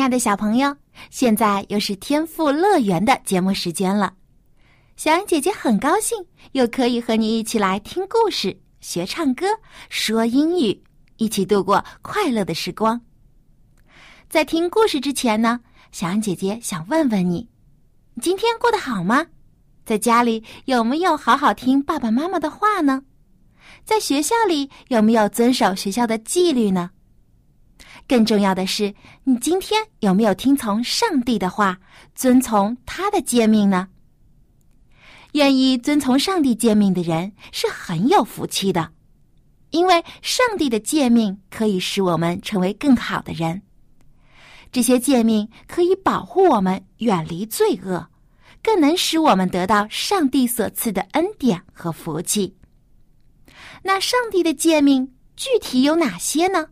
亲爱的小朋友，现在又是天赋乐园的节目时间了。小杨姐姐很高兴，又可以和你一起来听故事、学唱歌、说英语，一起度过快乐的时光。在听故事之前呢，小杨姐姐想问问：你今天过得好吗？在家里有没有好好听爸爸妈妈的话呢？在学校里有没有遵守学校的纪律呢？更重要的是，你今天有没有听从上帝的话，遵从他的诫命呢？愿意遵从上帝诫命的人是很有福气的，因为上帝的诫命可以使我们成为更好的人。这些诫命可以保护我们远离罪恶，更能使我们得到上帝所赐的恩典和福气。那上帝的诫命具体有哪些呢？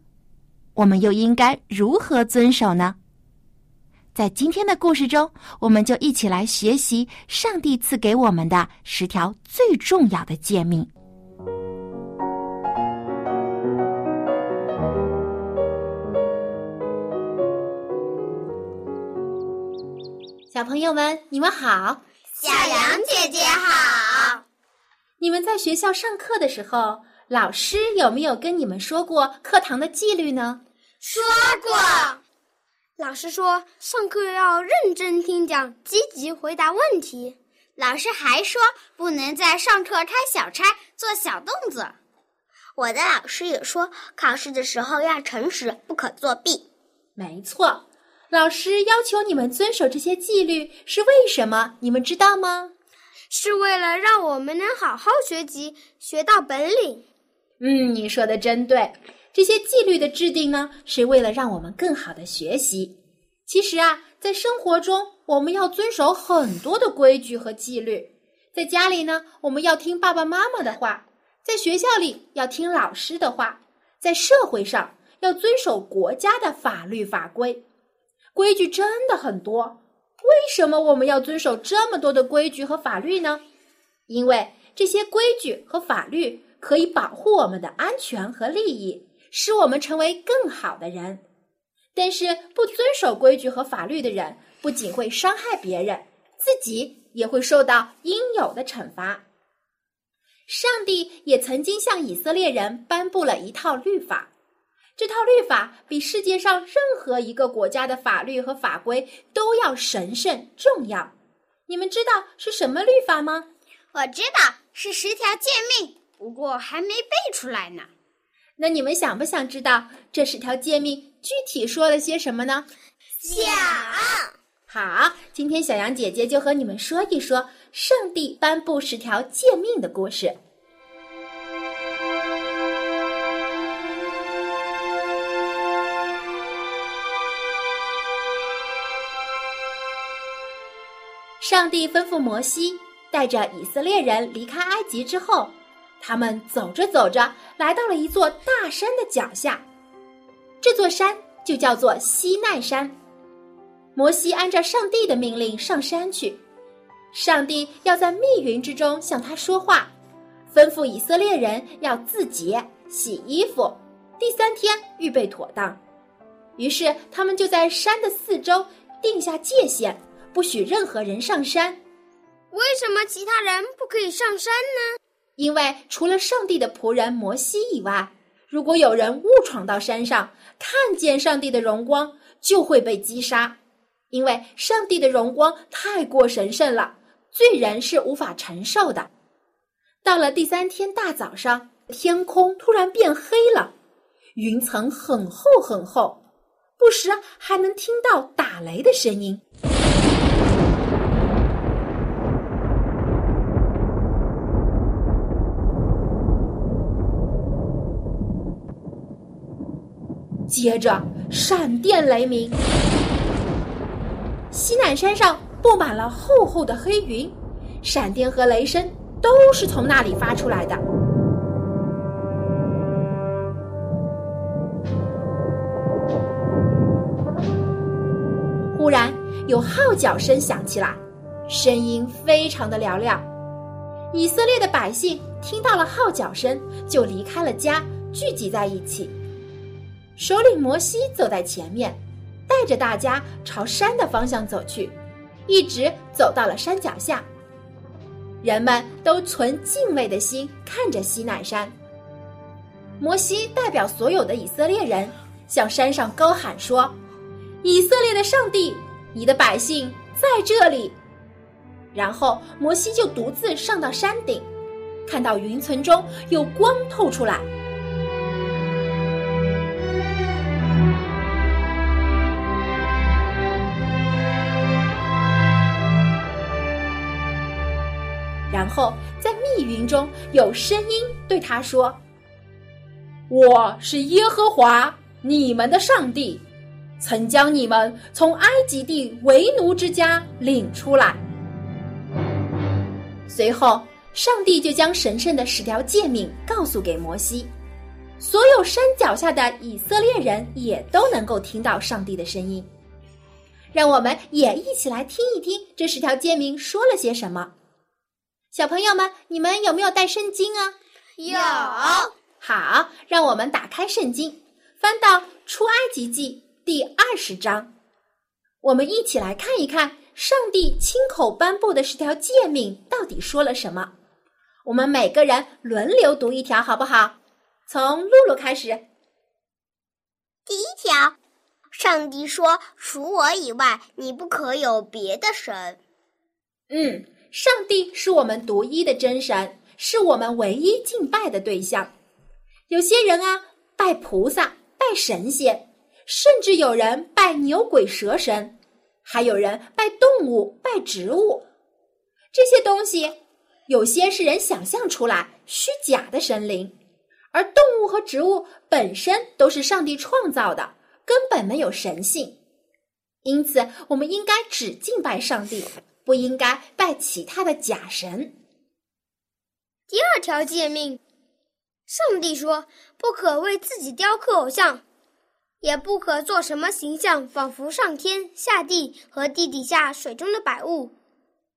我们又应该如何遵守呢？在今天的故事中，我们就一起来学习上帝赐给我们的十条最重要的诫命。小朋友们，你们好！小羊姐姐好！你们在学校上课的时候，老师有没有跟你们说过课堂的纪律呢？说过，老师说上课要认真听讲，积极回答问题。老师还说不能在上课开小差，做小动作。我的老师也说考试的时候要诚实，不可作弊。没错，老师要求你们遵守这些纪律是为什么？你们知道吗？是为了让我们能好好学习，学到本领。嗯，你说的真对。这些纪律的制定呢，是为了让我们更好的学习。其实啊，在生活中，我们要遵守很多的规矩和纪律。在家里呢，我们要听爸爸妈妈的话；在学校里，要听老师的话；在社会上，要遵守国家的法律法规。规矩真的很多。为什么我们要遵守这么多的规矩和法律呢？因为这些规矩和法律可以保护我们的安全和利益。使我们成为更好的人，但是不遵守规矩和法律的人，不仅会伤害别人，自己也会受到应有的惩罚。上帝也曾经向以色列人颁布了一套律法，这套律法比世界上任何一个国家的法律和法规都要神圣重要。你们知道是什么律法吗？我知道是十条诫命，不过还没背出来呢。那你们想不想知道这十条诫命具体说了些什么呢？想。好，今天小羊姐姐就和你们说一说上帝颁布十条诫命的故事。上帝吩咐摩西带着以色列人离开埃及之后。他们走着走着，来到了一座大山的脚下，这座山就叫做西奈山。摩西按照上帝的命令上山去，上帝要在密云之中向他说话，吩咐以色列人要自洁、洗衣服，第三天预备妥当。于是他们就在山的四周定下界限，不许任何人上山。为什么其他人不可以上山呢？因为除了上帝的仆人摩西以外，如果有人误闯到山上，看见上帝的荣光，就会被击杀。因为上帝的荣光太过神圣了，罪人是无法承受的。到了第三天大早上，天空突然变黑了，云层很厚很厚，不时还能听到打雷的声音。接着闪电雷鸣，西南山上布满了厚厚的黑云，闪电和雷声都是从那里发出来的。忽然有号角声响起来，声音非常的嘹亮。以色列的百姓听到了号角声，就离开了家，聚集在一起。首领摩西走在前面，带着大家朝山的方向走去，一直走到了山脚下。人们都存敬畏的心看着西奈山。摩西代表所有的以色列人向山上高喊说：“以色列的上帝，你的百姓在这里。”然后摩西就独自上到山顶，看到云层中有光透出来。然后在密云中有声音对他说：“我是耶和华你们的上帝，曾将你们从埃及地为奴之家领出来。”随后，上帝就将神圣的十条诫命告诉给摩西，所有山脚下的以色列人也都能够听到上帝的声音。让我们也一起来听一听这十条诫命说了些什么。小朋友们，你们有没有带圣经啊？有。好，让我们打开圣经，翻到出埃及记第二十章，我们一起来看一看。上帝亲口颁布的十条诫命到底说了什么？我们每个人轮流读一条，好不好？从露露开始。第一条，上帝说：“除我以外，你不可有别的神。”嗯，上帝是我们独一的真神，是我们唯一敬拜的对象。有些人啊，拜菩萨、拜神仙，甚至有人拜牛鬼蛇神。还有人拜动物、拜植物，这些东西有些是人想象出来、虚假的神灵，而动物和植物本身都是上帝创造的，根本没有神性。因此，我们应该只敬拜上帝，不应该拜其他的假神。第二条诫命，上帝说：“不可为自己雕刻偶像。”也不可做什么形象，仿佛上天下地和地底下水中的百物，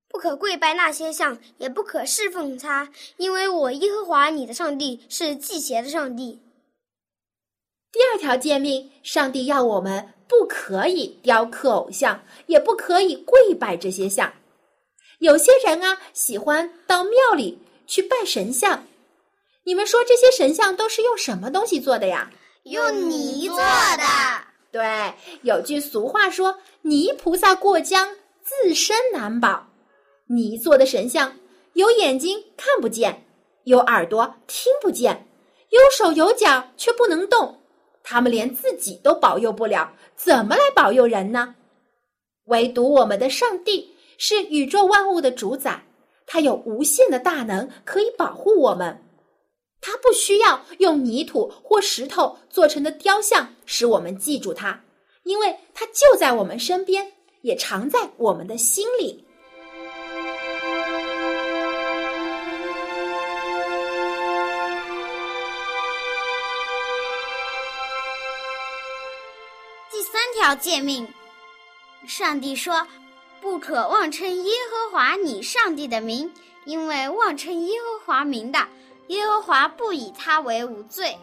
不可跪拜那些像，也不可侍奉他，因为我耶和华你的上帝是祭邪的上帝。第二条诫命，上帝要我们不可以雕刻偶像，也不可以跪拜这些像。有些人啊，喜欢到庙里去拜神像，你们说这些神像都是用什么东西做的呀？用泥做的，对，有句俗话说：“泥菩萨过江，自身难保。”泥做的神像，有眼睛看不见，有耳朵听不见，有手有脚却不能动，他们连自己都保佑不了，怎么来保佑人呢？唯独我们的上帝是宇宙万物的主宰，他有无限的大能，可以保护我们。他不需要用泥土或石头做成的雕像使我们记住他，因为他就在我们身边，也藏在我们的心里。第三条诫命，上帝说：“不可妄称耶和华你上帝的名，因为妄称耶和华名的。”耶和华不以他为无罪。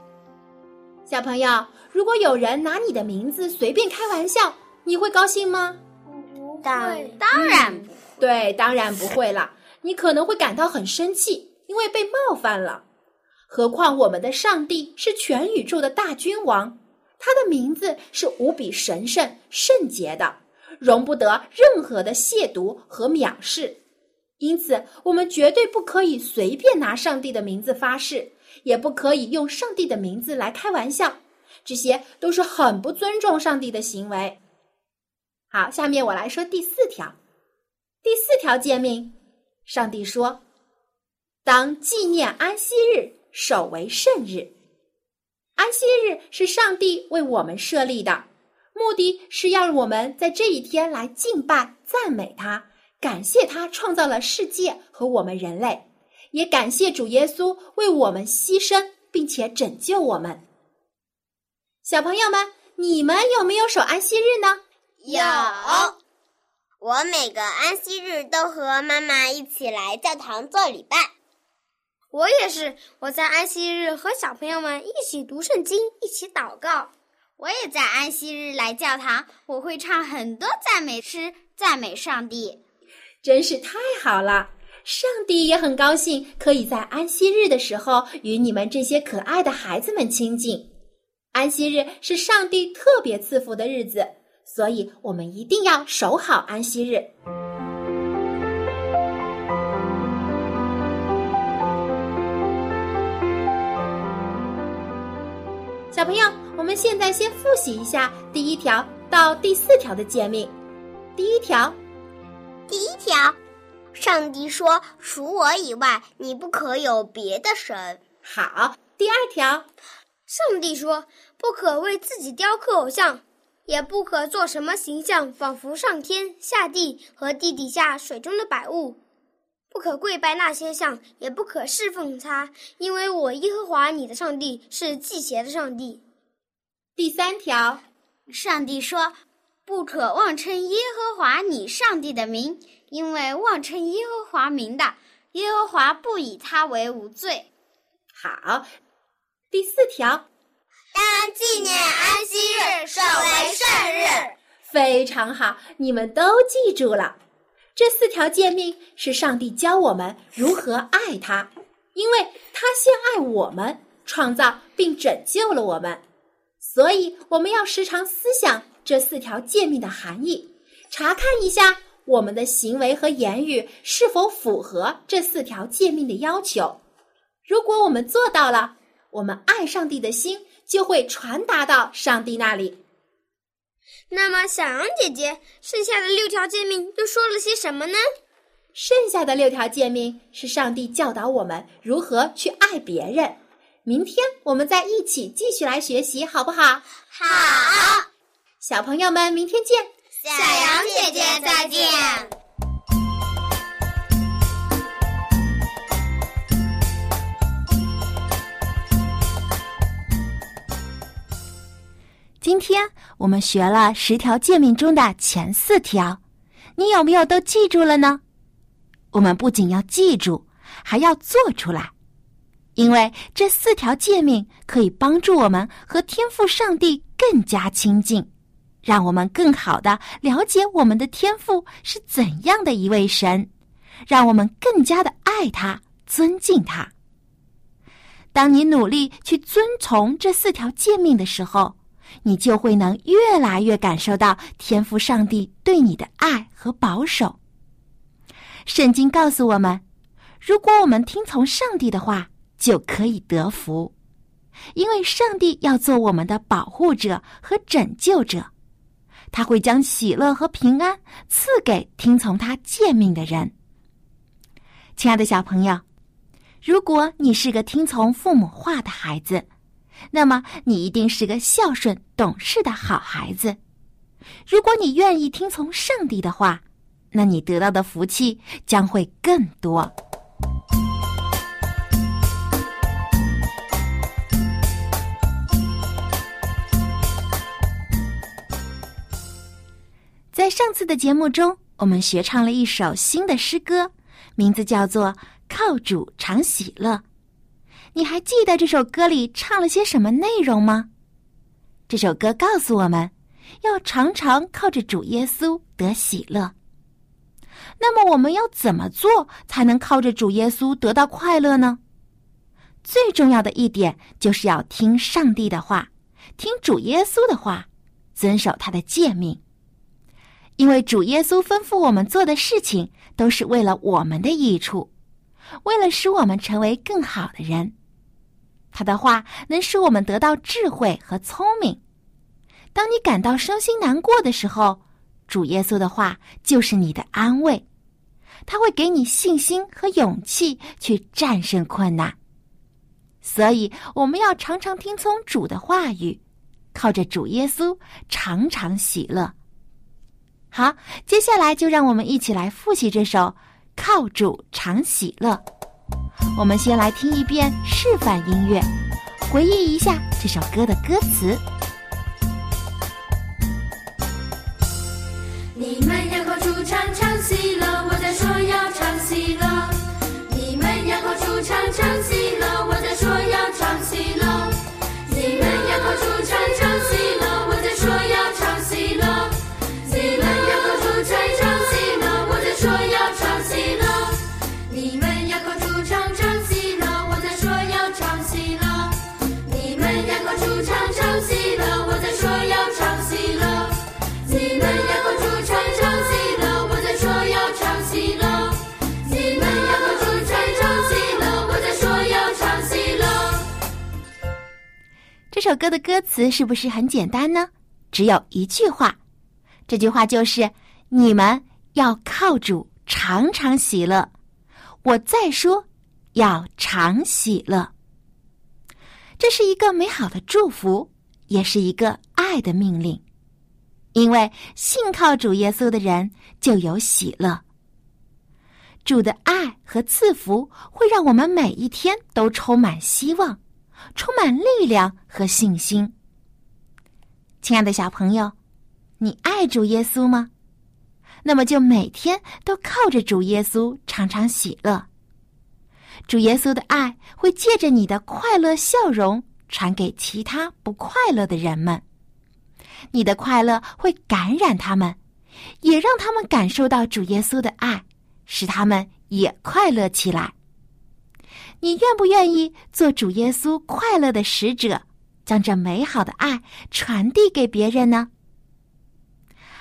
小朋友，如果有人拿你的名字随便开玩笑，你会高兴吗？不会，当然不会。对，当然不会了。你可能会感到很生气，因为被冒犯了。何况我们的上帝是全宇宙的大君王，他的名字是无比神圣、圣洁的，容不得任何的亵渎和藐视。因此，我们绝对不可以随便拿上帝的名字发誓，也不可以用上帝的名字来开玩笑，这些都是很不尊重上帝的行为。好，下面我来说第四条。第四条诫命，上帝说：“当纪念安息日，守为圣日。”安息日是上帝为我们设立的，目的是要我们在这一天来敬拜、赞美他，感谢他创造了世界和我们人类，也感谢主耶稣为我们牺牲并且拯救我们。小朋友们，你们有没有守安息日呢？有，我每个安息日都和妈妈一起来教堂做礼拜。我也是，我在安息日和小朋友们一起读圣经，一起祷告。我也在安息日来教堂，我会唱很多赞美诗，赞美上帝。真是太好了！上帝也很高兴，可以在安息日的时候与你们这些可爱的孩子们亲近。安息日是上帝特别赐福的日子，所以我们一定要守好安息日。小朋友，我们现在先复习一下第一条到第四条的诫命。第一条，第一条，上帝说：“除我以外，你不可有别的神。”好。第二条，上帝说：“不可为自己雕刻偶像，也不可做什么形象，仿佛上天下地和地底下水中的百物。不可跪拜那些像，也不可侍奉他，因为我耶和华你的上帝是祭邪的上帝。”第三条，上帝说。不可妄称耶和华你上帝的名，因为妄称耶和华名的，耶和华不以他为无罪。好，第四条，当纪念安息日，守为圣日。非常好，你们都记住了。这四条诫命是上帝教我们如何爱他，因为他先爱我们，创造并拯救了我们，所以我们要时常思想。这四条诫命的含义，查看一下我们的行为和言语是否符合这四条诫命的要求。如果我们做到了，我们爱上帝的心就会传达到上帝那里。那么，小羊姐姐，剩下的六条诫命都说了些什么呢？剩下的六条诫命是上帝教导我们如何去爱别人。明天我们再一起继续来学习，好不好？好。小朋友们，明天见！小羊姐姐再见。今天我们学了十条诫命中的前四条，你有没有都记住了呢？我们不仅要记住，还要做出来，因为这四条诫命可以帮助我们和天赋上帝更加亲近。让我们更好的了解我们的天赋是怎样的一位神，让我们更加的爱他、尊敬他。当你努力去遵从这四条诫命的时候，你就会能越来越感受到天赋上帝对你的爱和保守。圣经告诉我们，如果我们听从上帝的话，就可以得福，因为上帝要做我们的保护者和拯救者。他会将喜乐和平安赐给听从他诫命的人。亲爱的小朋友，如果你是个听从父母话的孩子，那么你一定是个孝顺懂事的好孩子。如果你愿意听从上帝的话，那你得到的福气将会更多。在上次的节目中，我们学唱了一首新的诗歌，名字叫做《靠主常喜乐》。你还记得这首歌里唱了些什么内容吗？这首歌告诉我们，要常常靠着主耶稣得喜乐。那么，我们要怎么做才能靠着主耶稣得到快乐呢？最重要的一点就是要听上帝的话，听主耶稣的话，遵守他的诫命。因为主耶稣吩咐我们做的事情都是为了我们的益处，为了使我们成为更好的人。他的话能使我们得到智慧和聪明。当你感到伤心难过的时候，主耶稣的话就是你的安慰，他会给你信心和勇气去战胜困难。所以我们要常常听从主的话语，靠着主耶稣常常喜乐。好，接下来就让我们一起来复习这首《靠主常喜乐》。我们先来听一遍示范音乐，回忆一下这首歌的歌词。你们要靠主常常喜乐，我在说要唱戏了。你们要靠主常常喜这首歌的歌词是不是很简单呢？只有一句话，这句话就是“你们要靠主常常喜乐”。我再说，要常喜乐。这是一个美好的祝福，也是一个爱的命令。因为信靠主耶稣的人就有喜乐。主的爱和赐福会让我们每一天都充满希望。充满力量和信心。亲爱的小朋友，你爱主耶稣吗？那么就每天都靠着主耶稣，常常喜乐。主耶稣的爱会借着你的快乐笑容传给其他不快乐的人们，你的快乐会感染他们，也让他们感受到主耶稣的爱，使他们也快乐起来。你愿不愿意做主耶稣快乐的使者，将这美好的爱传递给别人呢？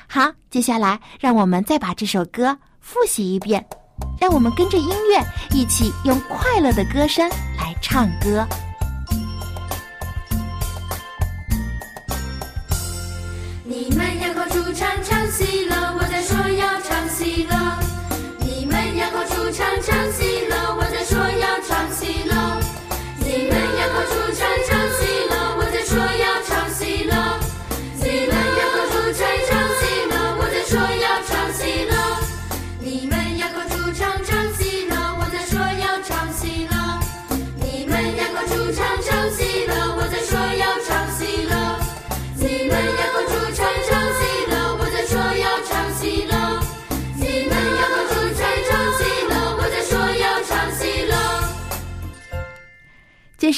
好，接下来让我们再把这首歌复习一遍，让我们跟着音乐一起用快乐的歌声来唱歌。你们要靠主唱唱喜乐，我在说要唱喜乐。你们要靠主唱唱喜乐，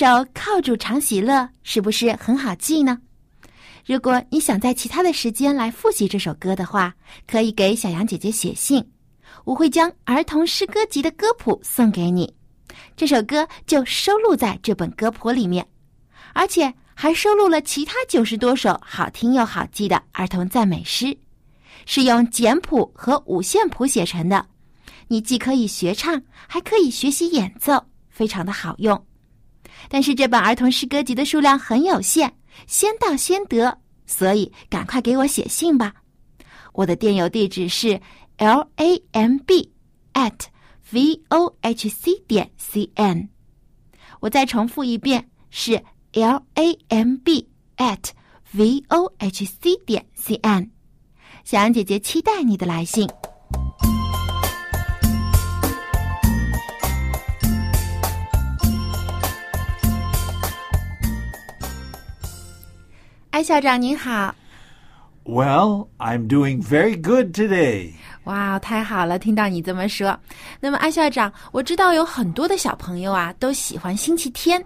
这首《靠主常喜乐》是不是很好记呢？如果你想在其他的时间来复习这首歌的话，可以给小羊姐姐写信，我会将儿童诗歌集的歌谱送给你。这首歌就收录在这本歌谱里面，而且还收录了其他九十多首好听又好记的儿童赞美诗，是用简谱和五线谱写成的。你既可以学唱，还可以学习演奏，非常的好用。但是这本儿童诗歌集的数量很有限，先到先得，所以赶快给我写信吧。我的电邮地址是 l a m b at v o h c 点 c n。我再重复一遍，是 l a m b at v o h c 点 c n。小羊姐姐期待你的来信。艾校长您好，Well, I'm doing very good today. 哇，太好了，听到你这么说。那么，艾校长，我知道有很多的小朋友啊都喜欢星期天，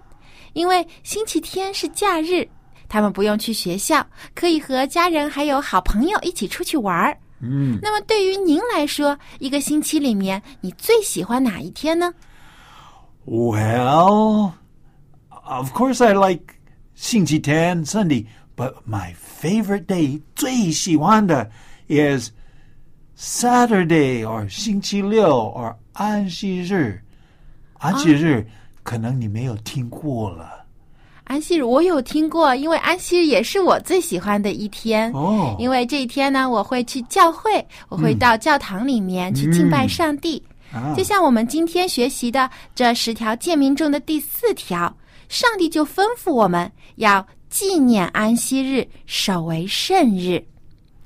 因为星期天是假日，他们不用去学校，可以和家人还有好朋友一起出去玩儿。嗯，那么，对于您来说，一个星期里面你最喜欢哪一天呢？Well, of course I like 星期天 Sunday, but my favorite day 最喜欢的 is Saturday or 星期六 or 安息日。安息日、可能你没有听过了。安息日我有听过，因为安息日也是我最喜欢的一天。哦因为这一天呢，我会去教会，我会到教堂里面去敬拜上帝。啊就像我们今天学习的这十条诫命中的第四条，上帝就吩咐我们要纪念安息日，守为圣日。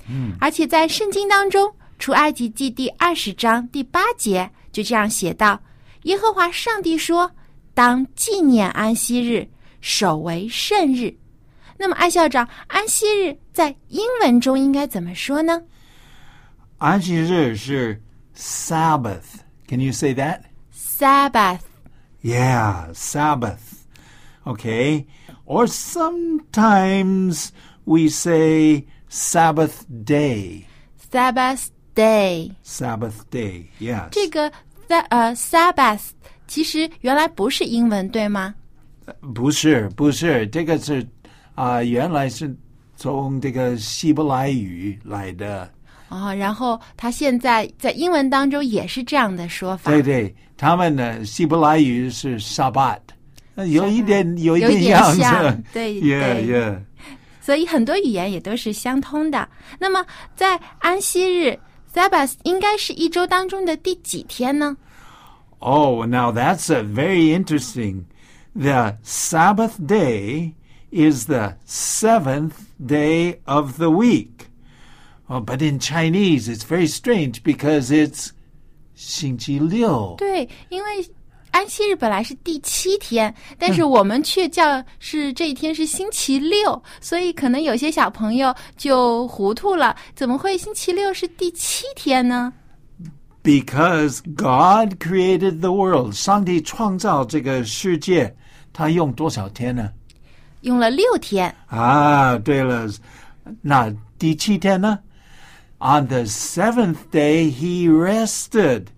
嗯，而且在圣经当中，《出埃及记》第二十章第八节就这样写道：“耶和华上帝说，当纪念安息日，守为圣日。”那么，艾校长，安息日在英文中应该怎么说呢？安息日是 Sabbath. Can you say that? Sabbath. Yeah, Sabbath. Okay. Or sometimes we say Sabbath day. Sabbath day. Sabbath day. Yes. 这个 sa 呃 Sabbath 其实原来不是英文，对吗？不是不是，这个是啊、原来是从这个希伯来语来的。哦，然后它现在在英文当中也是这样的说法。对对，他们的希伯来语是 Shabbat，呃 有一点有一有一点样子。像，对 Yeah, 对 yeah. 所以很多语言也都是相通的。那么在安息日 Sabbath 应该是一周当中的第几天呢？ Oh, now that's a very interesting. The Sabbath day is the seventh day of the week. Oh, but in Chinese, it's very strange because it's 星期六。对，因为 安息日本来是第七天，但是我们却叫是这一天是星期六，所以可能有些小朋友就糊涂了，怎么会星期六是第七天呢？Because God created the world. 上帝创造这个世界，他用多少天呢？用了六天，啊，对了，那第七天呢？On the seventh day he rested,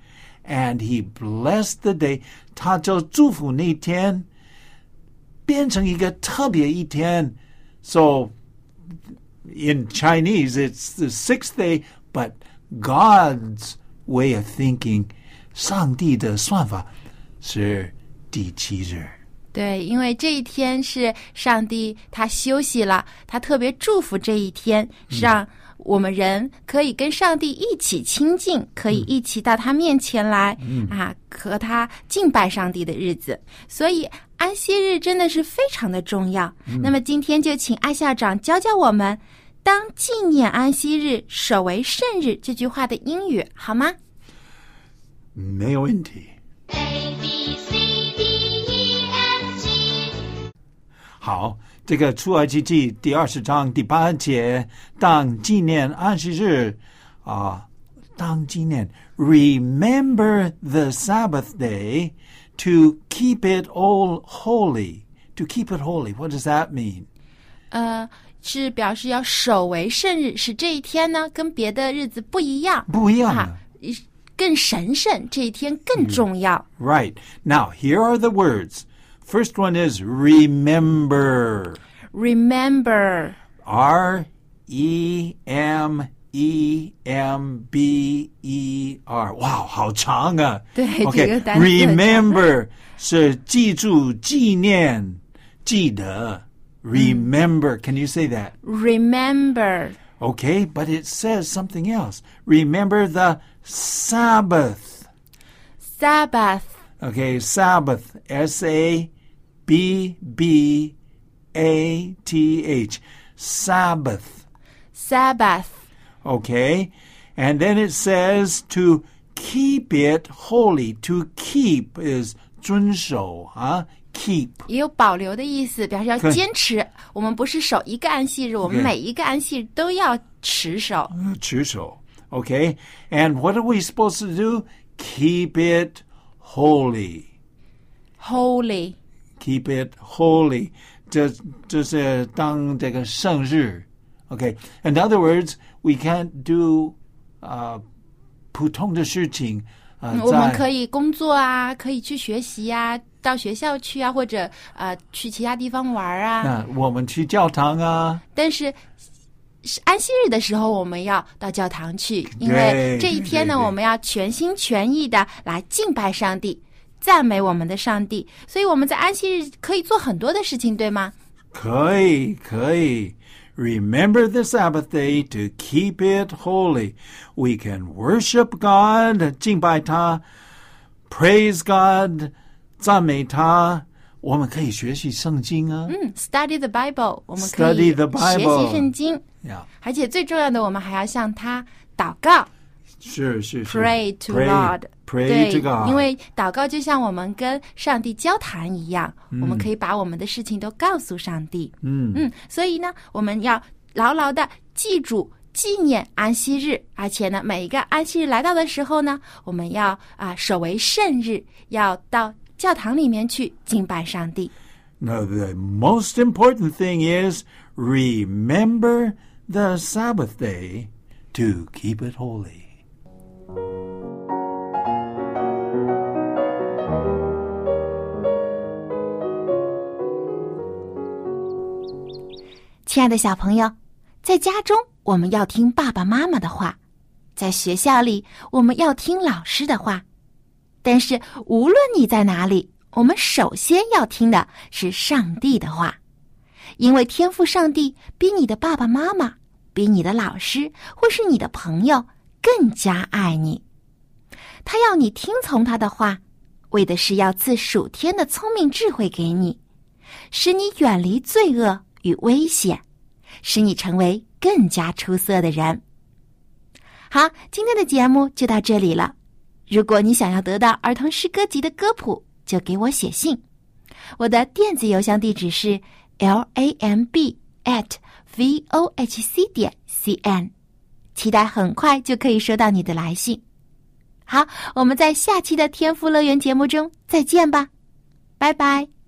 and he blessed the day. 他就祝福那天变成一个特别一天。So in Chinese it's the sixth day, but God's way of thinking，上帝的算法是第七日。对，因为这一天是上帝他休息了，他特别祝福这一天，让我们人可以跟上帝一起亲近，可以一起到他面前来、啊，和他敬拜上帝的日子。所以安息日真的是非常的重要。那么今天就请艾校长教教我们，当纪念安息日，守为圣日这句话的英语好吗？没有问题。A B C D E F G 好，这个出埃及记第二十章第八节，当纪念安息日啊，当纪念，remember the Sabbath day to keep it all holy. To keep it holy, what does that mean? 呃，是表示要守为圣日，使这一天呢跟别的日子不一样。不一样的啊，更神圣，这一天更重要。 Right. Now, here are the words. First one is remember. Remember， R E M E M B E R. Wow, 好长啊。对 OK，这个单词很长 remember 是记住、纪念、记得。Remember, can you say that? remember， Okay, but it says something else. Remember the Sabbath. Sabbath， Okay, Sabbath. S A B B A T H. Sabbath. Sabbath， Okay? And then it says to keep it holy. To keep is 遵守啊 keep. 也有保留的意思，表示要对坚持。我们不是守一个安息日，我们对每一个安息日都要持守。持守. Okay? And what are we supposed to do? Keep it holy. Holy，keep it holy. 这这是当这个圣日。Okay. In other words, we can't do 呃普通的事情。呃，我们在可以工作啊，可以去学习啊，到学校去啊，或者呃去其他地方玩啊。那我们去教堂啊，但是是安息日的时候，我们要到教堂去，因为对这一天呢，对对我们要全心全意的来敬拜上帝，赞美我们的上帝。所以我们在安息日可以做很多的事情，对吗？可以可以。Remember the Sabbath day to keep it holy. We can worship God, 敬拜他, praise God, 赞美他.我们可以学习圣经啊。嗯，study the Bible，我们可以学习圣经，呀，而且最重要的，我们还要向他祷告是是是，pray to Lord。Pray 对 to God，，因为祷告就像我们跟上帝交谈一样，我们可以把我们的事情都告诉上帝。嗯嗯，所以呢，我们要牢牢的记住。纪念安息日，而且呢，每一个安息日来到的时候呢，我们要啊、守为圣日，要到教堂里面去敬拜上帝。Now, the most important thing is remember the Sabbath day to keep it holy. 亲爱的小朋友，在家中我们要听爸爸妈妈的话，在学校里我们要听老师的话。但是无论你在哪里，我们首先要听的是上帝的话，因为天赋上帝比你的爸爸妈妈、比你的老师或是你的朋友更加爱你。他要你听从他的话，为的是要赐属天的聪明智慧给你，使你远离罪恶与危险，使你成为更加出色的人。好，今天的节目就到这里了。如果你想要得到儿童诗歌集的歌谱，就给我写信。我的电子邮箱地址是 l a m b at v o h c 点 c n，期待很快就可以收到你的来信。好，我们在下期的天赋乐园节目中再见吧，拜拜。